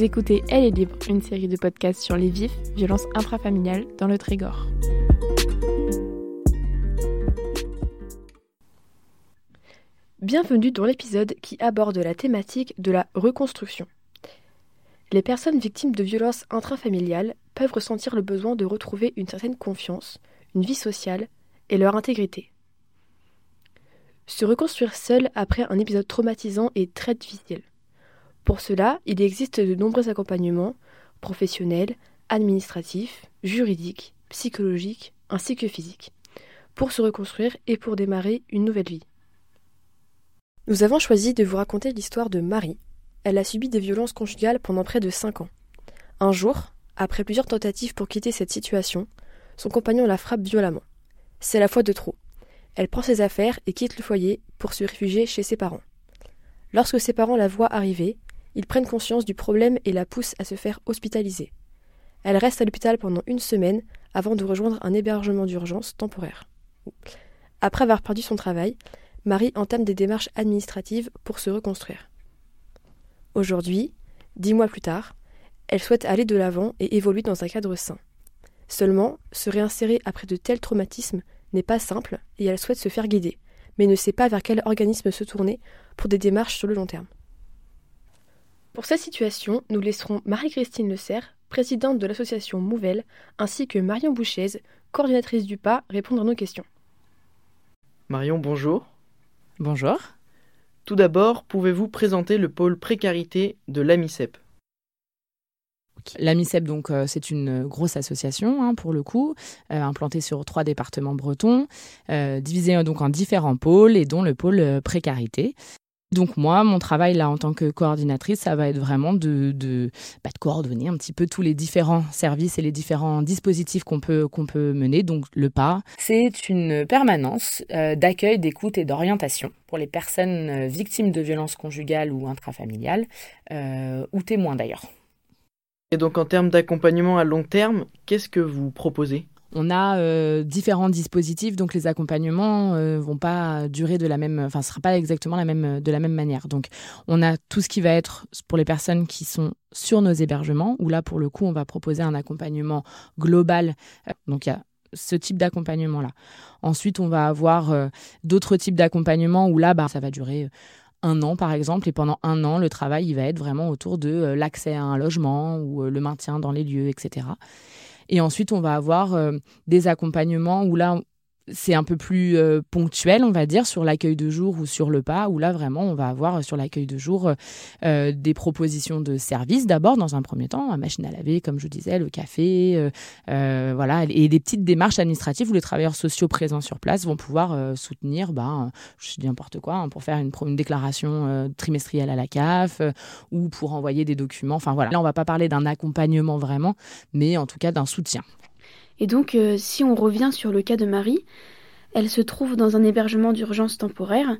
Vous écoutez Elle est libre, une série de podcasts sur les vifs, violences intrafamiliales dans le Trégor. Bienvenue dans l'épisode qui aborde la thématique de la reconstruction. Les personnes victimes de violences intrafamiliales peuvent ressentir le besoin de retrouver une certaine confiance, une vie sociale et leur intégrité. Se reconstruire seul après un épisode traumatisant est très difficile. Pour cela, il existe de nombreux accompagnements professionnels, administratifs, juridiques, psychologiques, ainsi que physiques, pour se reconstruire et pour démarrer une nouvelle vie. Nous avons choisi de vous raconter l'histoire de Marie. Elle a subi des violences conjugales pendant près de 5 ans. Un jour, après plusieurs tentatives pour quitter cette situation, son compagnon la frappe violemment. C'est la fois de trop. Elle prend ses affaires et quitte le foyer pour se réfugier chez ses parents. Lorsque ses parents la voient arriver, ils prennent conscience du problème et la poussent à se faire hospitaliser. Elle reste à l'hôpital pendant une semaine avant de rejoindre un hébergement d'urgence temporaire. Après avoir perdu son travail, Marie entame des démarches administratives pour se reconstruire. Aujourd'hui, dix mois plus tard, elle souhaite aller de l'avant et évoluer dans un cadre sain. Seulement, se réinsérer après de tels traumatismes n'est pas simple et elle souhaite se faire guider, mais ne sait pas vers quel organisme se tourner pour des démarches sur le long terme. Pour cette situation, nous laisserons Marie-Christine Le Serre, présidente de l'association Mouvelle, ainsi que Marion Bouchez, coordinatrice du PAS, répondre à nos questions. Marion, bonjour. Bonjour. Tout d'abord, pouvez-vous présenter le pôle précarité de l'AMICEP? L'AMICEP, donc, euh, c'est une grosse association, hein, pour le coup, euh, implantée sur trois départements bretons, euh, divisée donc en différents pôles et dont le pôle précarité. Donc moi, mon travail là en tant que coordinatrice, ça va être vraiment de, de, bah, de coordonner un petit peu tous les différents services et les différents dispositifs qu'on peut, qu'on peut mener. Donc le PAS, c'est une permanence euh, d'accueil, d'écoute et d'orientation pour les personnes euh, victimes de violences conjugales ou intrafamiliales, euh, ou témoins d'ailleurs. Et donc en termes d'accompagnement à long terme, qu'est-ce que vous proposez? On a euh, différents dispositifs, donc les accompagnements ne euh, vont pas durer de la même, enfin, ce sera pas exactement la même, de la même manière. Donc, on a tout ce qui va être pour les personnes qui sont sur nos hébergements, où là, pour le coup, on va proposer un accompagnement global. Euh, donc, il y a ce type d'accompagnement-là. Ensuite, on va avoir d'autres types d'accompagnement où là, bah, ça va durer un an par exemple, et pendant un an, le travail il va être vraiment autour de l'accès à un logement ou le maintien dans les lieux, etc. Et ensuite, on va avoir euh, des accompagnements où là, c'est un peu plus euh, ponctuel, on va dire, sur l'accueil de jour ou sur le pas, où là, vraiment, on va avoir euh, sur l'accueil de jour des propositions de services, d'abord, dans un premier temps, la machine à laver, comme je disais, le café, voilà, et des petites démarches administratives où les travailleurs sociaux présents sur place vont pouvoir soutenir, ben, je dis n'importe quoi, hein, pour faire une, une déclaration trimestrielle à la CAF ou pour envoyer des documents. Enfin, voilà. Là, on va pas parler d'un accompagnement vraiment, mais en tout cas d'un soutien. Et donc, euh, si on revient sur le cas de Marie, elle se trouve dans un hébergement d'urgence temporaire.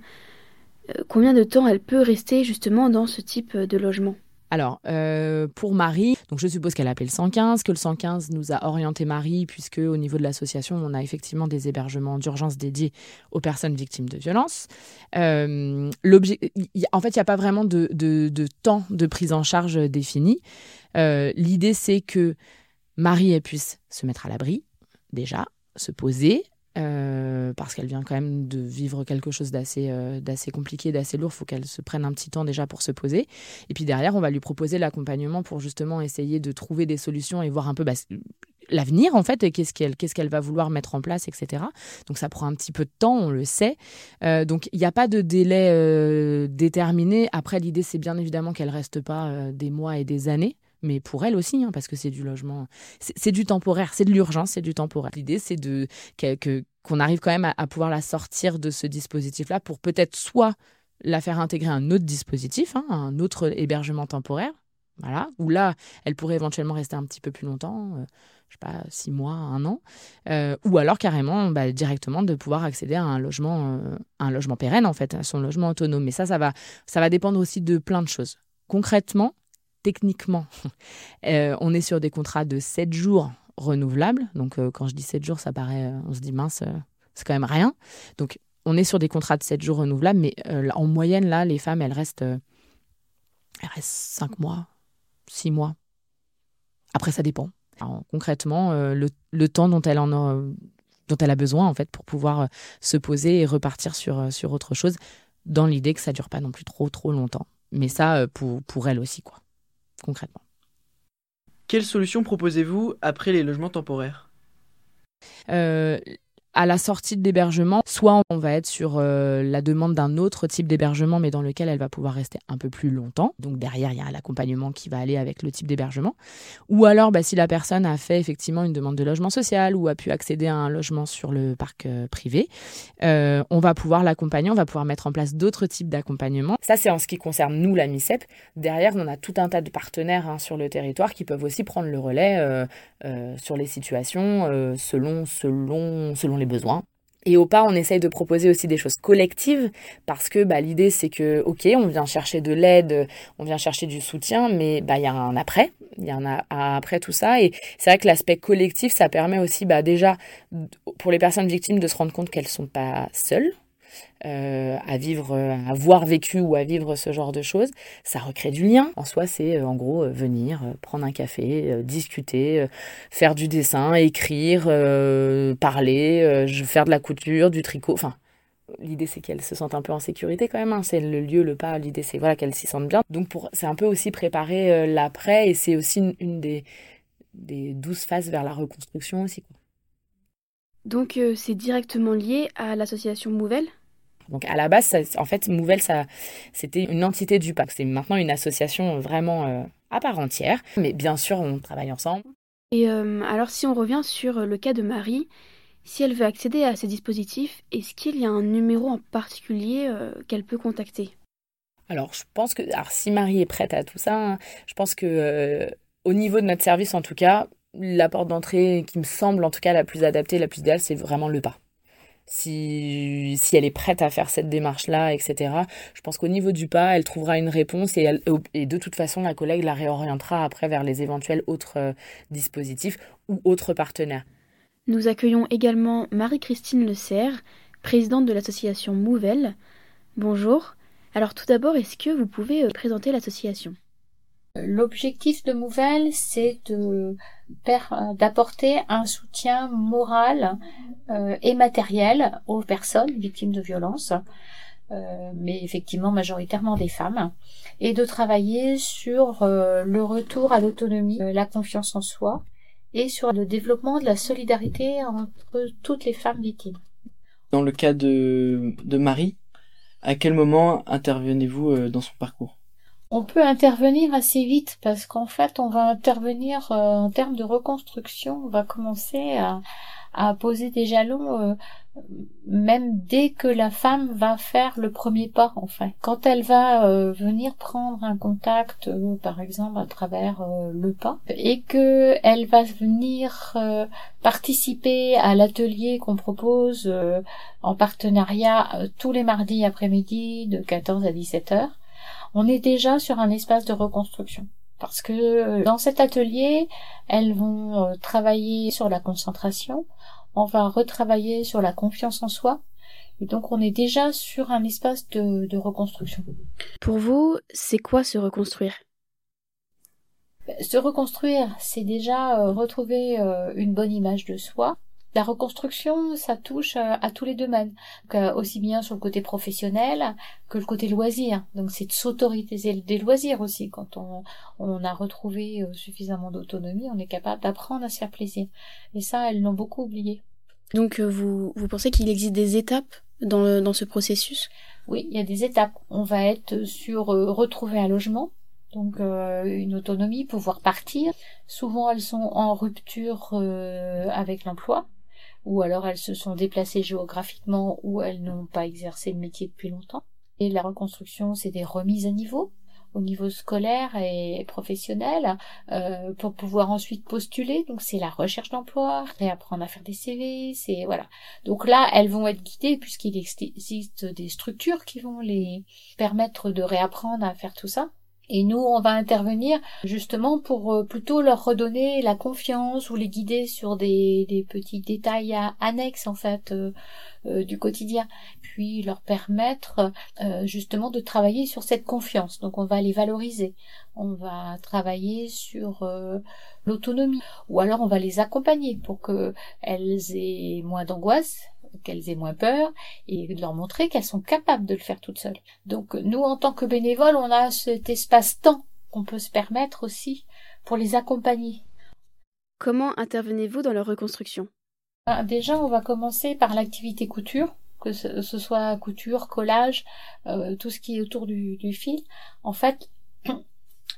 Euh, combien de temps elle peut rester justement dans ce type de logement? Alors, euh, pour Marie, donc je suppose qu'elle a appelé le 115, que le 115 nous a orienté Marie, puisque au niveau de l'association, on a effectivement des hébergements d'urgence dédiés aux personnes victimes de violences. en fait, il n'y a pas vraiment de, de, temps de prise en charge défini. L'idée, c'est que Marie elle puisse se mettre à l'abri, déjà, se poser, euh, parce qu'elle vient quand même de vivre quelque chose d'assez euh, compliqué, d'assez lourd. Il faut qu'elle se prenne un petit temps déjà pour se poser. Et puis derrière, on va lui proposer l'accompagnement pour justement essayer de trouver des solutions et voir un peu bah, l'avenir en fait, qu'est-ce qu'elle qu'est-ce qu'elle va vouloir mettre en place, etc. Donc ça prend un petit peu de temps, on le sait. Euh, donc il n'y a pas de délai déterminé. Après, l'idée c'est bien évidemment qu'elle reste pas des mois et des années mais pour elle aussi, hein, parce que c'est du logement, c'est du temporaire, c'est de l'urgence, c'est du temporaire. L'idée, c'est de qu'on arrive quand même à, pouvoir la sortir de ce dispositif-là pour peut-être soit la faire intégrer à un autre dispositif, hein, un autre hébergement temporaire, voilà, où là, elle pourrait éventuellement rester un petit peu plus longtemps, euh, je sais pas, six mois, un an, euh, ou alors carrément bah, directement de pouvoir accéder à un logement, euh, un logement pérenne en fait, à son logement autonome. Mais ça, ça va, ça va dépendre aussi de plein de choses. Concrètement, techniquement, euh, on est sur des contrats de 7 jours renouvelables. Donc, euh, quand je dis 7 jours, ça paraît, euh, on se dit mince, c'est quand même rien. Donc, on est sur des contrats de 7 jours renouvelables, mais en moyenne, là, les femmes, elles restent, elles restent 5 mois, six mois. Après, ça dépend. concrètement, le, le, temps dont elle en a, dont elle a besoin en fait pour pouvoir se poser et repartir sur, sur autre chose, dans l'idée que ça dure pas non plus trop trop longtemps. Mais ça, pour, pour elle aussi, quoi, concrètement. Quelle solution proposez-vous après les logements temporaires? Euh, à la sortie de l'hébergement, soit on va être sur euh, la demande d'un autre type d'hébergement, mais dans lequel elle va pouvoir rester un peu plus longtemps. Donc derrière, il y a l'accompagnement qui va aller avec le type d'hébergement. Ou alors, bah, si la personne a fait effectivement une demande de logement social ou a pu accéder à un logement sur le parc euh, privé, euh, on va pouvoir l'accompagner, on va pouvoir mettre en place d'autres types d'accompagnement. Ça, c'est en ce qui concerne nous, la MICEP. Derrière, on a tout un tas de partenaires hein, sur le territoire qui peuvent aussi prendre le relais sur les situations selon, selon, selon les besoins. Et au pas, on essaye de proposer aussi des choses collectives parce que bah, l'idée c'est que ok, on vient chercher de l'aide, on vient chercher du soutien, mais bah il y a un après, il y a un après tout ça. Et c'est vrai que l'aspect collectif, ça permet aussi bah, déjà pour les personnes victimes de se rendre compte qu'elles sont pas seules euh, à vivre, à avoir vécu ou à vivre ce genre de choses, ça recrée du lien. En soi, c'est euh, en gros euh, venir, prendre un café, discuter, faire du dessin, écrire, parler, faire de la couture, du tricot. Enfin, l'idée c'est qu'elles se sentent un peu en sécurité quand même. Hein. C'est le lieu, le pas. L'idée c'est voilà qu'elles s'y sentent bien. Donc pour, c'est un peu aussi préparer l'après et c'est aussi une, des des douze phases vers la reconstruction aussi. Donc c'est directement lié à l'association Mouvelle? Donc à la base, en fait, Mouvelle, ça, c'était une entité du PAC. C'est maintenant une association vraiment euh, à part entière. Mais bien sûr, on travaille ensemble. Et euh, alors, si on revient sur le cas de Marie, si elle veut accéder à ces dispositifs, est-ce qu'il y a un numéro en particulier euh, qu'elle peut contacter? Alors, je pense que, alors, si Marie est prête à tout ça, hein, je pense que au niveau de notre service, en tout cas, la porte d'entrée qui me semble en tout cas la plus adaptée, la plus idéale, c'est vraiment le pas si, si elle est prête à faire cette démarche-là, etc. Je pense qu'au niveau du pas, elle trouvera une réponse et, et de toute façon, la collègue la réorientera après vers les éventuels autres euh, dispositifs ou autres partenaires. Nous accueillons également Marie-Christine Le Serre, présidente de l'association Mouvelle. Bonjour. Alors tout d'abord, est-ce que vous pouvez euh, présenter l'association? L'objectif de Mouvelle, c'est d'apporter un soutien moral euh, et matériel aux personnes victimes de violences, euh, mais effectivement majoritairement des femmes, et de travailler sur euh, le retour à l'autonomie, la confiance en soi, et sur le développement de la solidarité entre toutes les femmes victimes. Dans le cas de, de Marie, à quel moment intervenez-vous dans son parcours? On peut intervenir assez vite parce qu'en fait, on va intervenir en termes de reconstruction. On va commencer à, poser des jalons euh, même dès que la femme va faire le premier pas enfin quand elle va euh, venir prendre un contact euh, par exemple à travers le pas et que elle va venir participer à l'atelier qu'on propose en partenariat tous les mardis après-midi de 14 à 17 heures on est déjà sur un espace de reconstruction parce que dans cet atelier, elles vont travailler sur la concentration, on va retravailler sur la confiance en soi. Et donc on est déjà sur un espace de, reconstruction. Pour vous, c'est quoi se reconstruire? Se reconstruire, c'est déjà euh, retrouver euh, une bonne image de soi, la reconstruction, ça touche euh, à tous les domaines, aussi bien sur le côté professionnel que le côté loisir. Donc c'est de s'autoriser des loisirs aussi. Quand on, on a retrouvé euh, suffisamment d'autonomie, on est capable d'apprendre à se faire plaisir. Et ça, elles l'ont beaucoup oublié. Donc euh, vous, vous pensez qu'il existe des étapes dans, dans ce processus? Oui, il y a des étapes. On va être sur retrouver un logement, donc une autonomie, pouvoir partir. Souvent elles sont en rupture avec l'emploi ou alors elles se sont déplacées géographiquement ou elles n'ont pas exercé le métier depuis longtemps. Et la reconstruction, c'est des remises à niveau au niveau scolaire et professionnel euh, pour pouvoir ensuite postuler. Donc c'est la recherche d'emploi réapprendre à faire des CV c'est voilà. Donc là elles vont être guidées puisqu'il existe des structures qui vont les permettre de réapprendre à faire tout ça Et nous, on va intervenir justement pour euh, plutôt leur redonner la confiance ou les guider sur des, petits détails annexes en fait euh, euh, du quotidien, puis leur permettre justement de travailler sur cette confiance. Donc on va les valoriser, on va travailler sur l'autonomie, ou alors on va les accompagner pour qu'elles aient moins d'angoisse, qu'elles aient moins peur et de leur montrer qu'elles sont capables de le faire toutes seules. Donc nous, en tant que bénévoles, on a cet espace-temps qu'on peut se permettre aussi pour les accompagner. Comment intervenez-vous dans leur reconstruction? Ah, Déjà, on va commencer par l'activité couture, que ce, soit couture, collage, euh, tout ce qui est autour du, fil. En fait,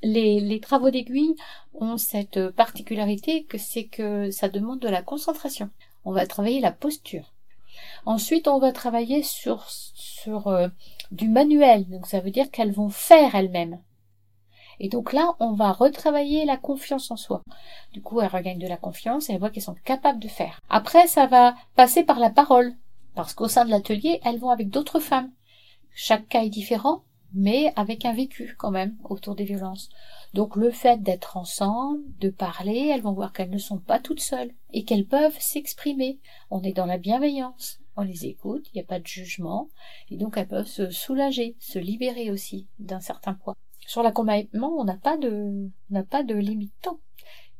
les, les travaux d'aiguille ont cette particularité que c'est que ça demande de la concentration. On va travailler la posture. Ensuite, on va travailler sur, sur euh, du manuel. Donc, ça veut dire qu'elles vont faire elles-mêmes. Et donc là, on va retravailler la confiance en soi. Du coup, elles regagnent de la confiance et elles voient qu'elles sont capables de faire. Après, ça va passer par la parole. Parce qu'au sein de l'atelier, elles vont avec d'autres femmes. Chaque cas est différent, mais avec un vécu quand même autour des violences. Donc le fait d'être ensemble, de parler, elles vont voir qu'elles ne sont pas toutes seules et qu'elles peuvent s'exprimer. On est dans la bienveillance, on les écoute, il n'y a pas de jugement, et donc elles peuvent se soulager, se libérer aussi d'un certain poids. Sur l'accompagnement, on n'a pas de, on n'a pas de limite.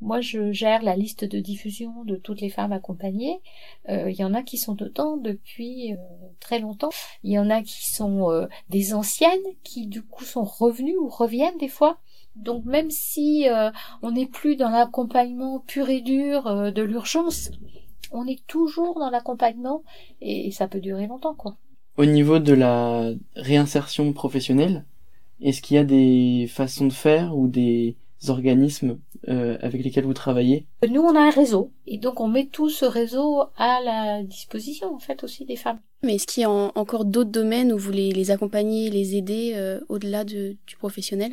Moi, je gère la liste de diffusion de toutes les femmes accompagnées. Euh, il y en a qui sont dedans depuis euh, très longtemps. Il y en a qui sont euh, des anciennes, qui du coup sont revenues ou reviennent des fois. Donc même si on n'est plus dans l'accompagnement pur et dur de l'urgence, on est toujours dans l'accompagnement et ça peut durer longtemps quoi. Au niveau de la réinsertion professionnelle, est-ce qu'il y a des façons de faire ou des organismes euh, avec lesquels vous travaillez? Nous, on a un réseau et donc on met tout ce réseau à la disposition en fait aussi des femmes. Mais est-ce qu'il y a encore d'autres domaines où vous les, les accompagnez, les aider euh, au-delà de, du professionnel?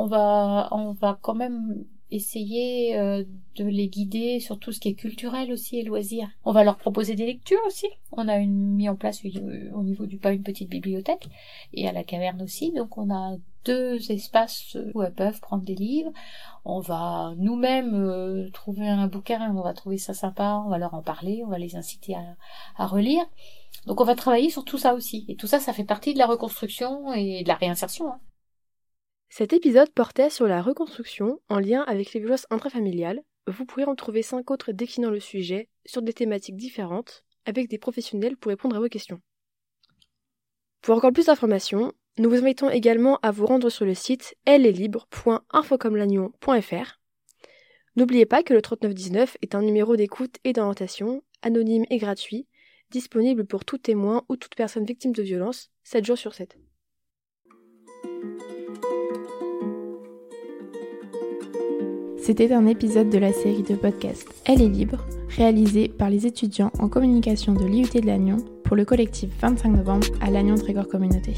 On va on va quand même essayer euh, de les guider sur tout ce qui est culturel aussi et loisirs. On va leur proposer des lectures aussi. On a une, mis en place euh, au niveau du pas une petite bibliothèque et à la caverne aussi. Donc on a deux espaces où elles peuvent prendre des livres. On va nous-mêmes euh, trouver un bouquin, on va trouver ça sympa, on va leur en parler, on va les inciter à, à relire. Donc on va travailler sur tout ça aussi. Et tout ça, ça fait partie de la reconstruction et de la réinsertion. Hein. Cet épisode portait sur la reconstruction en lien avec les violences intrafamiliales. Vous pourrez en trouver cinq autres déclinant le sujet sur des thématiques différentes avec des professionnels pour répondre à vos questions. Pour encore plus d'informations, nous vous invitons également à vous rendre sur le site ellestlibre.infocomlagnon.fr. N'oubliez pas que le 3919 est un numéro d'écoute et d'orientation, anonyme et gratuit, disponible pour tout témoin ou toute personne victime de violence, 7 jours sur 7. C'était un épisode de la série de podcast Elle est libre, réalisé par les étudiants en communication de l'IUT de Lannion pour le collectif 25 novembre à Lannion Trégor Communauté.